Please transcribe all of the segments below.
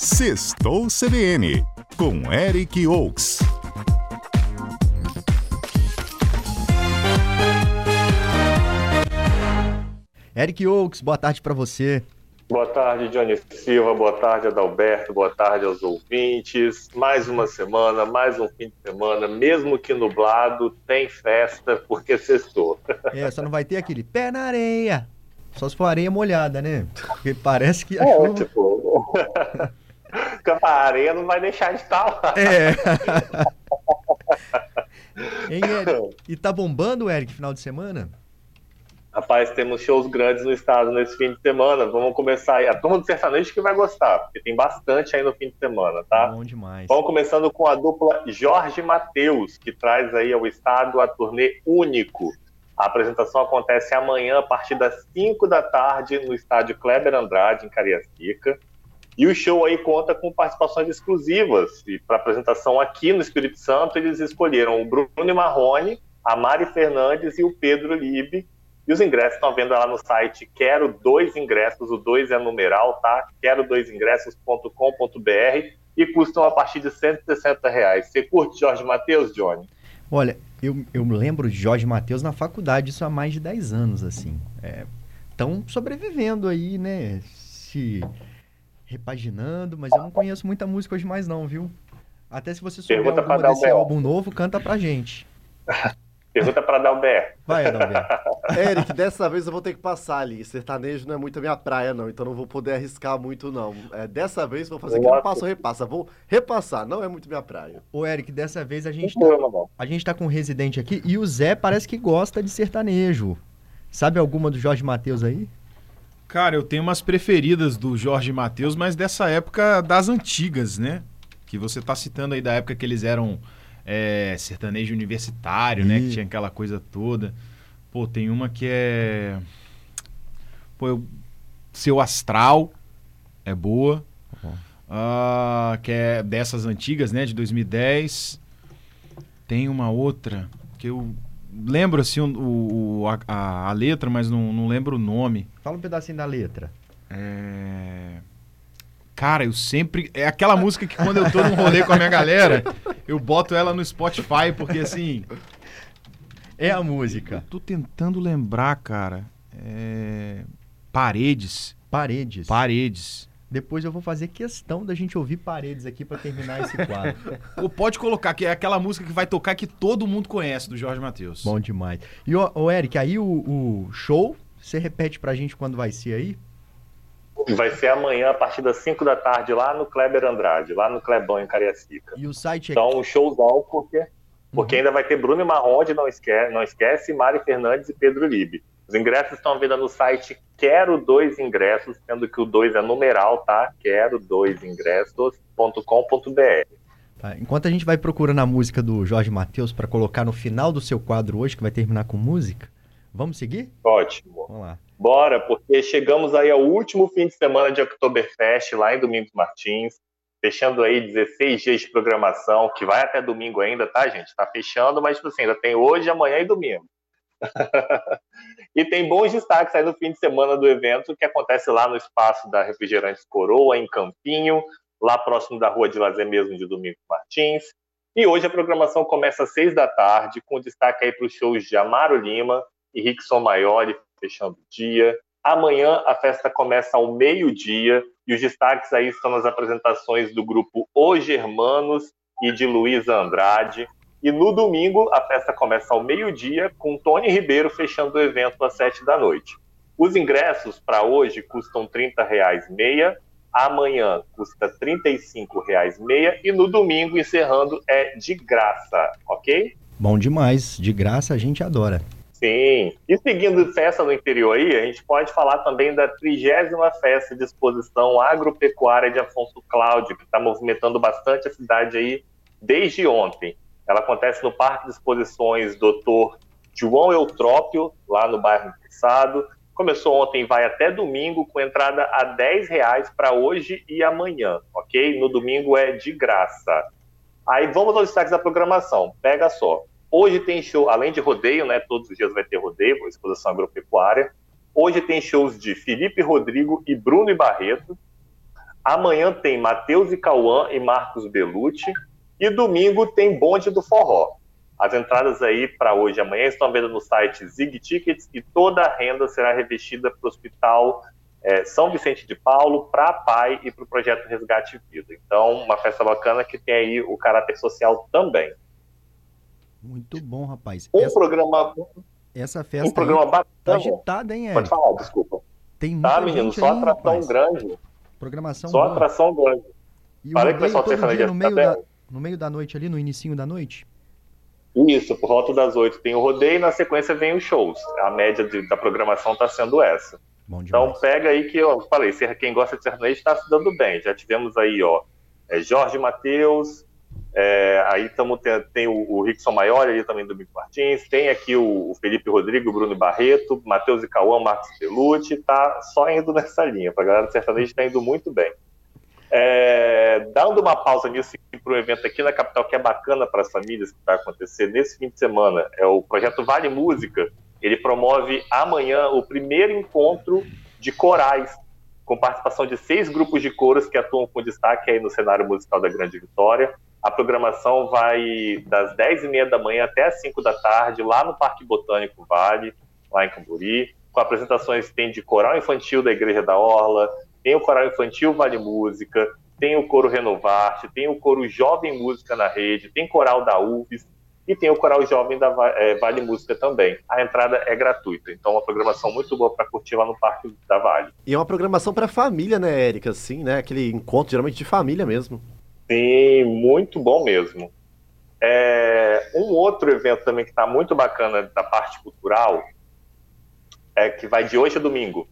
Sextou CBN, com Eric Oaks. Eric Oaks, boa tarde para você. Boa tarde, Johnny Silva. Boa tarde, Adalberto. Boa tarde aos ouvintes. Mais uma semana, mais um fim de semana. Mesmo que nublado, tem festa porque sextou. É, só não vai ter aquele pé na areia. Só se for areia molhada, né? Porque parece que a é, chuva... tipo... a areia não vai deixar de estar lá. É. hein, Eric? E tá bombando, Eric, final de semana? Rapaz, temos shows grandes no estado nesse fim de semana. Vamos começar aí. A turma do sertanejo que vai gostar, porque tem bastante aí no fim de semana, tá? Bom demais. Vamos começando com a dupla Jorge Mateus, que traz aí ao estado a turnê Único. A apresentação acontece amanhã, a partir das 5 da tarde, no estádio Kleber Andrade, em Cariacica. E o show aí conta com participações exclusivas. E para apresentação aqui no Espírito Santo, eles escolheram o Bruno Marrone, a Mari Fernandes e o Pedro Libe e os ingressos estão vendo lá no site Quero Dois Ingressos, o dois é numeral, tá? Quero dois ingressos.com.br e custam a partir de 160 reais. Você curte Jorge Matheus, Johnny? Olha, eu, eu lembro de Jorge Matheus na faculdade, isso há mais de 10 anos, assim. Estão é, sobrevivendo aí, né? Se repaginando, mas eu não conheço muita música hoje mais não, viu? Até se você souber Pergunta alguma desse álbum novo, canta pra gente. Pergunta para Adalberto. Vai, Adalberto. Eric, dessa vez eu vou ter que passar ali. Sertanejo não é muito a minha praia, não, então não vou poder arriscar muito, não. É, dessa vez vou fazer que não passo repassa. Vou repassar, não é muito minha praia. Ô, Eric, dessa vez a gente, tá, a gente tá com um residente aqui e o Zé parece que gosta de sertanejo. Sabe alguma do Jorge Matheus aí? Cara, eu tenho umas preferidas do Jorge Matheus, mas dessa época das antigas, né? Que você tá citando aí da época que eles eram é, sertanejo universitário, né? Que tinha aquela coisa toda. Pô, tem uma que é. Pô, eu... Seu Astral é boa. Uhum. Uh, que é dessas antigas, né? De 2010. Tem uma outra que eu lembro assim o, o a, a, letra, mas não, não lembro o nome. Fala um pedacinho da letra. É. Cara, eu sempre. É aquela música que quando eu tô num rolê com a minha galera, eu boto ela no Spotify, porque assim. É a música. Eu tô tentando lembrar, cara. É... Paredes. Paredes. Paredes. Depois eu vou fazer questão da gente ouvir paredes aqui para terminar esse quadro. Ou pode colocar, que é aquela música que vai tocar que todo mundo conhece, do Jorge Matheus. Bom demais. E o Eric, aí o, o show, você repete pra gente quando vai ser aí? Vai ser amanhã, a partir das 5 da tarde, lá no Kleber Andrade, lá no Clebão, em Cariacica. E o site é... Então, um showzão, porque, porque uhum. ainda vai ter Bruno Marronde, não esquece, não esquece, Mari Fernandes e Pedro Libe. Os ingressos estão vendo no site Quero Dois Ingressos, sendo que o 2 é numeral, tá? Quero Dois Ingressos.com.br. Tá, enquanto a gente vai procurando a música do Jorge Matheus para colocar no final do seu quadro hoje, que vai terminar com música, vamos seguir? Ótimo. Vamos lá. Bora, porque chegamos aí ao último fim de semana de Oktoberfest lá em Domingos Martins, fechando aí 16 dias de programação, que vai até domingo ainda, tá, gente? Tá fechando, mas tipo assim, ainda tem hoje, amanhã e domingo. E tem bons destaques aí no fim de semana do evento, que acontece lá no espaço da Refrigerantes Coroa, em Campinho, lá próximo da Rua de Lazer mesmo de Domingos Martins. E hoje a programação começa às seis da tarde, com destaque aí para os shows de Amaro Lima e Rickson Maiori fechando o dia. Amanhã a festa começa ao meio-dia e os destaques aí estão nas apresentações do grupo Os Germanos e de Luísa Andrade. E no domingo a festa começa ao meio-dia com Tony Ribeiro fechando o evento às sete da noite. Os ingressos para hoje custam R$ 30,00 meia, amanhã custa R$ 35,00 meia e no domingo encerrando é de graça, ok? Bom demais, de graça a gente adora. Sim. E seguindo festa no interior aí, a gente pode falar também da trigésima festa de exposição agropecuária de Afonso Cláudio, que está movimentando bastante a cidade aí desde ontem. Ela acontece no Parque de Exposições Doutor João Eutrópio, lá no bairro Pissado. Começou ontem, vai até domingo, com entrada a 10 reais para hoje e amanhã, ok? No domingo é de graça. Aí vamos aos destaques da programação. Pega só. Hoje tem show, além de rodeio, né? Todos os dias vai ter rodeio, exposição agropecuária. Hoje tem shows de Felipe Rodrigo e Bruno e Barreto. Amanhã tem Matheus e Cauã e Marcos Belucci. E domingo tem Bonde do Forró. As entradas aí para hoje e amanhã estão vendo no site Zig Tickets e toda a renda será revestida para o Hospital é, São Vicente de Paulo, para a PAI e para o projeto Resgate Vida. Então, uma festa bacana que tem aí o caráter social também. Muito bom, rapaz. Um essa, programa. Essa festa um programa aí, bacana. tá agitada, hein, Eric? Pode falar, desculpa. Tem muita Tá, menino, só aí, atração rapaz. grande. Programação Só boa. atração grande. E que o pessoal todo dia no tá meio, da, vendo? No meio da noite ali, no inicinho da noite? Isso, por volta das oito tem o rodeio e na sequência vem os shows. A média de- da programação está sendo essa. Bom Então pega aí que eu falei, quem gosta de sertanejo está se dando bem. Já tivemos aí, ó, é, Jorge Matheus, é, aí tamo, tem, tem o, o Rickson Maior ali também do Martins, tem aqui o, o Felipe Rodrigo, o Bruno Barreto, Matheus e Cauã, Marcos Pelucci, tá só indo nessa linha. Pra galera do sertanejo está indo muito bem. É, dando uma pausa nisso para um evento aqui na capital que é bacana para as famílias que vai acontecer nesse fim de semana, é o projeto Vale Música. Ele promove amanhã o primeiro encontro de corais, com participação de seis grupos de coros que atuam com destaque aí no cenário musical da Grande Vitória. A programação vai das 10h30 da manhã até as 5 da tarde, lá no Parque Botânico Vale, lá em Camburi, com apresentações tem de coral infantil da Igreja da Orla, tem o coral infantil Vale Música, tem o coro Renovarte, tem o coro Jovem Música na Rede, tem coral da UFES e tem o coral Jovem da eh, Vale Música também. A entrada é gratuita, então uma programação muito boa para curtir lá no Parque da Vale. E é uma programação pra família, né, Érica? Assim, né? Aquele encontro geralmente de família mesmo. Sim, muito bom mesmo. É, um outro evento também que está muito bacana da parte cultural é que vai de hoje a domingo,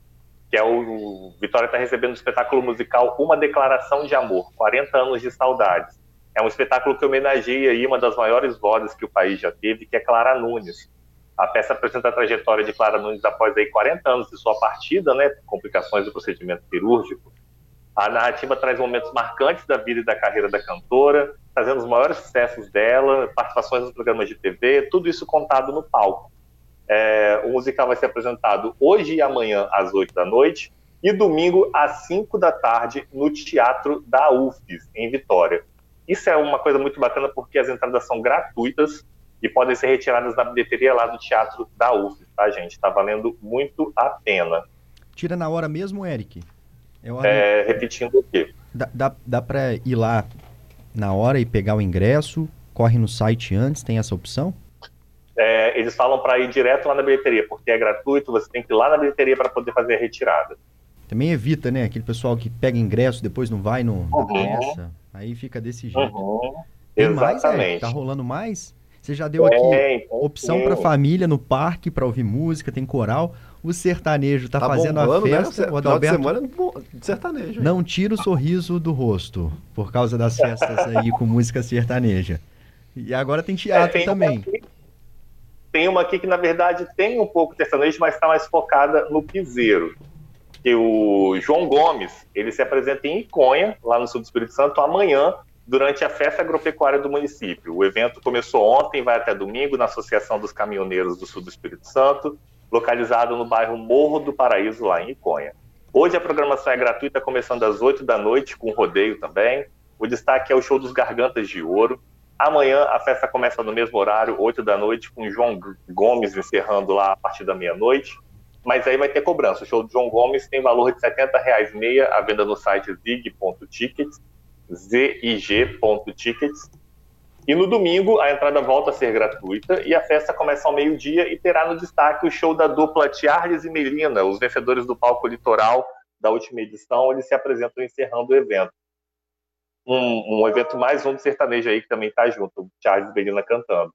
que é o Vitória está recebendo o espetáculo musical Uma Declaração de Amor, 40 anos de saudades. É um espetáculo que homenageia aí uma das maiores vozes que o país já teve, que é Clara Nunes. A peça apresenta a trajetória de Clara Nunes após aí 40 anos de sua partida, né, complicações do procedimento cirúrgico. A narrativa traz momentos marcantes da vida e da carreira da cantora, trazendo os maiores sucessos dela, participações nos programas de TV, tudo isso contado no palco. É, o musical vai ser apresentado hoje e amanhã às 8 da noite e domingo às 5 da tarde no Teatro da UFES, em Vitória. Isso é uma coisa muito bacana porque as entradas são gratuitas e podem ser retiradas na bilheteria lá do Teatro da UFES, tá, gente? Está valendo muito a pena. Tira na hora mesmo, Eric? É hora... É, repetindo aqui. Dá, dá, dá pra ir lá na hora e pegar o ingresso? Corre no site antes, tem essa opção? É, eles falam para ir direto lá na bilheteria, porque é gratuito, você tem que ir lá na bilheteria para poder fazer a retirada. Também evita, né? Aquele pessoal que pega ingresso, depois não vai no, na Uhum. peça. Aí fica desse jeito. Uhum. Tem mais? Exatamente. Tá rolando mais? Você já deu aqui Tem, tem opção pra família no parque pra ouvir música, tem coral. O sertanejo tá, fazendo a bombando, né? festa. Final O de Adalberto semana é de sertanejo. hein? não tira o sorriso do rosto por causa das festas aí com música sertaneja. E agora tem É, teatro tem também. Tem uma aqui que, na verdade, tem um pouco de sertanejo, mas está mais focada no piseiro. Que o João Gomes, ele se apresenta em Iconha, lá no sul do Espírito Santo, amanhã, durante a festa agropecuária do município. O evento começou ontem, vai até domingo, na Associação dos Caminhoneiros do Sul do Espírito Santo, localizado no bairro Morro do Paraíso, lá em Iconha. Hoje a programação é gratuita, começando às 8 da noite, com rodeio também. O destaque é o show dos Gargantas de Ouro. Amanhã a festa começa no mesmo horário, 8 da noite, com João Gomes encerrando lá a partir da meia-noite. Mas aí vai ter cobrança. O show do João Gomes tem valor de 70 reais meia, à venda no site zig.tickets, zig.tickets. E no domingo a entrada volta a ser gratuita e a festa começa ao meio-dia e terá no destaque o show da dupla Charles e Melina, os vencedores do palco litoral da última edição. Eles se apresentam encerrando o evento. Um, um evento mais um de sertanejo aí que também tá junto, o Charles e Melina cantando.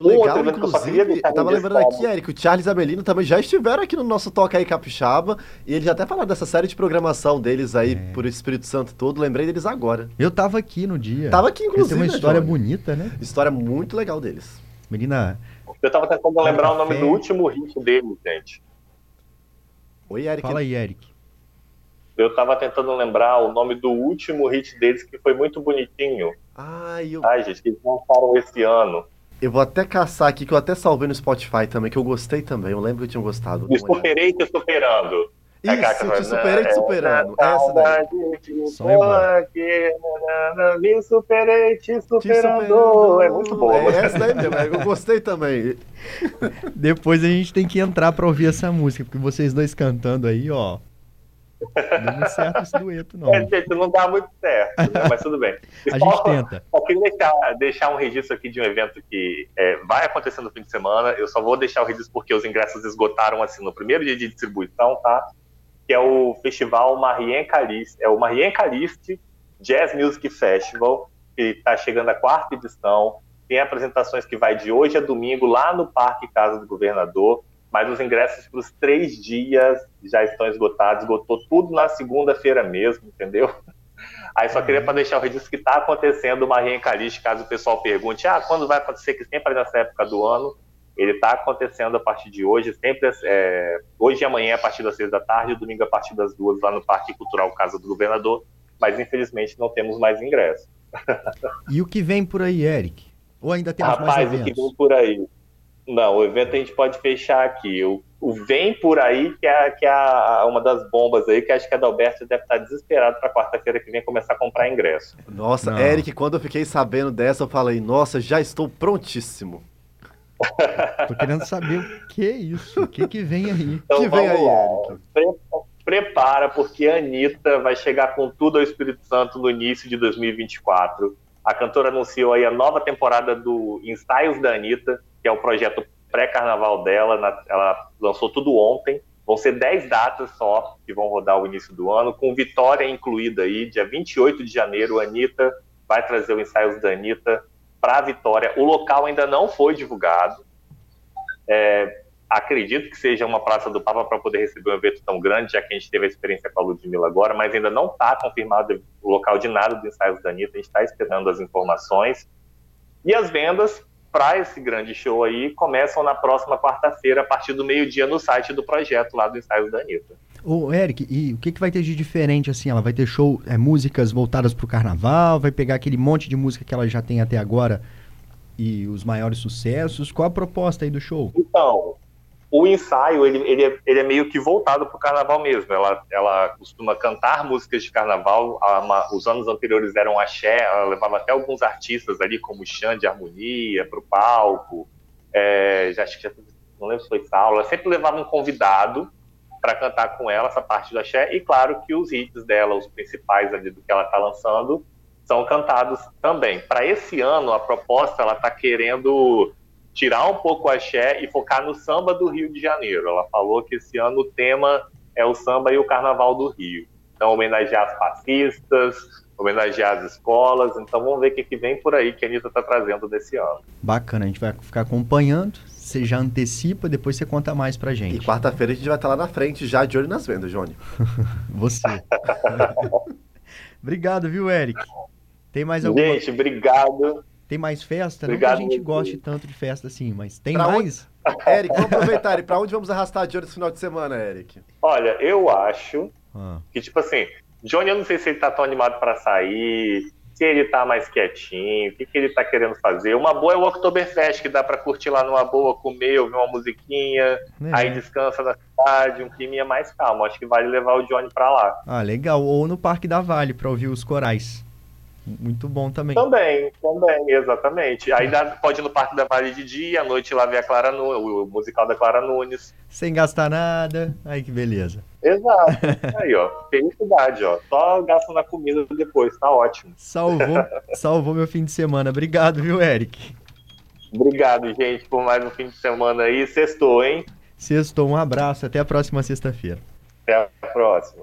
Outro Legal, inclusive, eu tava lembrando aqui, Eric, o Charles e a Melina também já estiveram aqui no nosso Toca aí Capixaba, e eles já até falaram dessa série de programação deles aí É. por Espírito Santo todo, lembrei deles agora. Eu tava aqui no dia. Tava aqui, inclusive, uma né, história Johnny? bonita, né? História muito legal deles. Menina, Eu tava tentando lembrar o nome do último hit dele, gente. Oi, Eric. fala aí, Eric. Eu tava tentando lembrar o nome do último hit deles, que foi muito bonitinho. Ai, eu, Ai, gente, que eles lançaram esse ano. eu vou até caçar aqui, que eu até salvei no Spotify também, que eu gostei também, eu lembro que eu tinha gostado. Me superei te superando. Isso, Cacá, te superei te é, superando. Essa daí. Me superei, te superando. É muito bom. É essa daí mesmo, é, eu gostei também. Depois a gente tem que entrar pra ouvir essa música, porque vocês dois cantando aí, ó. Certo esse dueto, não. É, gente, não dá muito certo, né? mas tudo bem. A Só- gente tenta. Só queria deixar, deixar um registro aqui de um evento que é, vai acontecer no fim de semana. Eu só vou deixar o registro porque os ingressos esgotaram assim no primeiro dia de distribuição, tá? Que é o festival Marien Caliste, é o Marien Caliste Jazz Music Festival, que está chegando à quarta edição. Tem apresentações que vai de hoje a domingo lá no Parque Casa do Governador, mas os ingressos para os três dias já estão esgotados. Esgotou tudo na segunda-feira mesmo, entendeu? Aí só queria para deixar o registro que está acontecendo o Marien Caliste, caso o pessoal pergunte, ah, quando vai acontecer, que sempre é nessa época do ano, ele está acontecendo a partir de hoje, sempre é, hoje e amanhã a partir das seis da tarde, domingo a partir das duas, lá no Parque Cultural Casa do Governador, mas infelizmente não temos mais ingresso. E o que vem por aí, Eric? Ou ainda temos mais Rapaz, o que eventos? vem por aí? Não, o evento a gente pode fechar aqui. O, o Vem Por Aí, que é, que é a- uma das bombas aí, que acho que a Adalberto deve estar desesperado para quarta-feira que vem começar a comprar ingresso. Nossa, Não. Eric, quando eu fiquei sabendo dessa, eu falei, nossa, já estou prontíssimo. Tô querendo saber o que é isso, o que que vem aí. Então que vem vamos aí, lá. Eric? Pre- Prepara, porque a Anitta vai chegar com tudo ao Espírito Santo no início de 2024. A cantora anunciou aí a nova temporada do Ensaios da Anitta, que é o projeto pré-carnaval dela. na- ela lançou tudo ontem. Vão ser 10 datas só que vão rodar o início do ano, com Vitória incluída aí. Dia 28 de janeiro, Anitta vai trazer o Ensaios da Anitta para Vitória. O local ainda não foi divulgado. É, acredito que seja uma Praça do Papa para poder receber um evento tão grande, já que a gente teve a experiência com a Ludmilla agora, mas ainda não está confirmado o local de nada do Ensaios da Anitta, a gente está esperando as informações. E as vendas para esse grande show aí começam na próxima quarta-feira, a partir do meio-dia, no site do projeto lá do Ensaios da Anitta. Ô, Eric, e o que, que vai ter de diferente assim? Ela vai ter show, é, músicas voltadas pro carnaval, vai pegar aquele monte de música que ela já tem até agora e os maiores sucessos. Qual a proposta aí do show? Então, o ensaio, ele, ele, é, ele é meio que voltado para o carnaval mesmo. Ela, ela costuma cantar músicas de carnaval. Uma- os anos anteriores eram axé, ela levava até alguns artistas ali, como Xande de Harmonia, para o palco. É, já, acho que já, não lembro se foi Saulo. Ela sempre levava um convidado para cantar com ela essa parte do axé. E claro que os hits dela, os principais ali do que ela está lançando, são cantados também. Para esse ano, a proposta, ela está querendo tirar um pouco o axé e focar no samba do Rio de Janeiro. Ela falou que esse ano o tema é o samba e o carnaval do Rio. Então, homenagear as fascistas, homenagear as escolas. Então, vamos ver o que, que vem por aí que a Anitta está trazendo desse ano. Bacana, a gente vai ficar acompanhando. Você já antecipa, depois você conta mais pra E gente. quarta-feira a gente vai estar lá na frente, já de olho nas vendas, Johnny. Você. Obrigado, viu, Eric? Tem mais alguma Gente, obrigado. Tem mais festa? Obrigado, não que a gente goste tanto de festa assim, mas tem Pra mais? Eric, vamos aproveitar. E pra onde vamos arrastar de olho esse final de semana, Eric? Olha, eu acho Ah, que, tipo assim, Johnny, eu não sei se ele tá tão animado para sair, se ele tá mais quietinho, o que, que ele tá querendo fazer. Uma boa é o Oktoberfest, que dá para curtir lá numa boa, comer, ouvir uma musiquinha, né? aí descansa na cidade, um clima mais calmo. Acho que vale levar o Johnny para lá. Ah, legal. Ou no Parque da Vale pra ouvir os corais. Muito bom também. Também, também, exatamente. Aí dá- pode ir no Parque da Vale de dia, à noite lá ver a Clara Nu- o musical da Clara Nunes. Sem gastar nada. Aí que beleza. Exato. Aí, ó, felicidade, ó. Só gasta na comida depois, tá ótimo. Salvou, salvou meu fim de semana. Obrigado, viu, Eric? Obrigado, gente, por mais um fim de semana aí. Sextou, hein? Sextou, um abraço. Até a próxima sexta-feira. Até a próxima.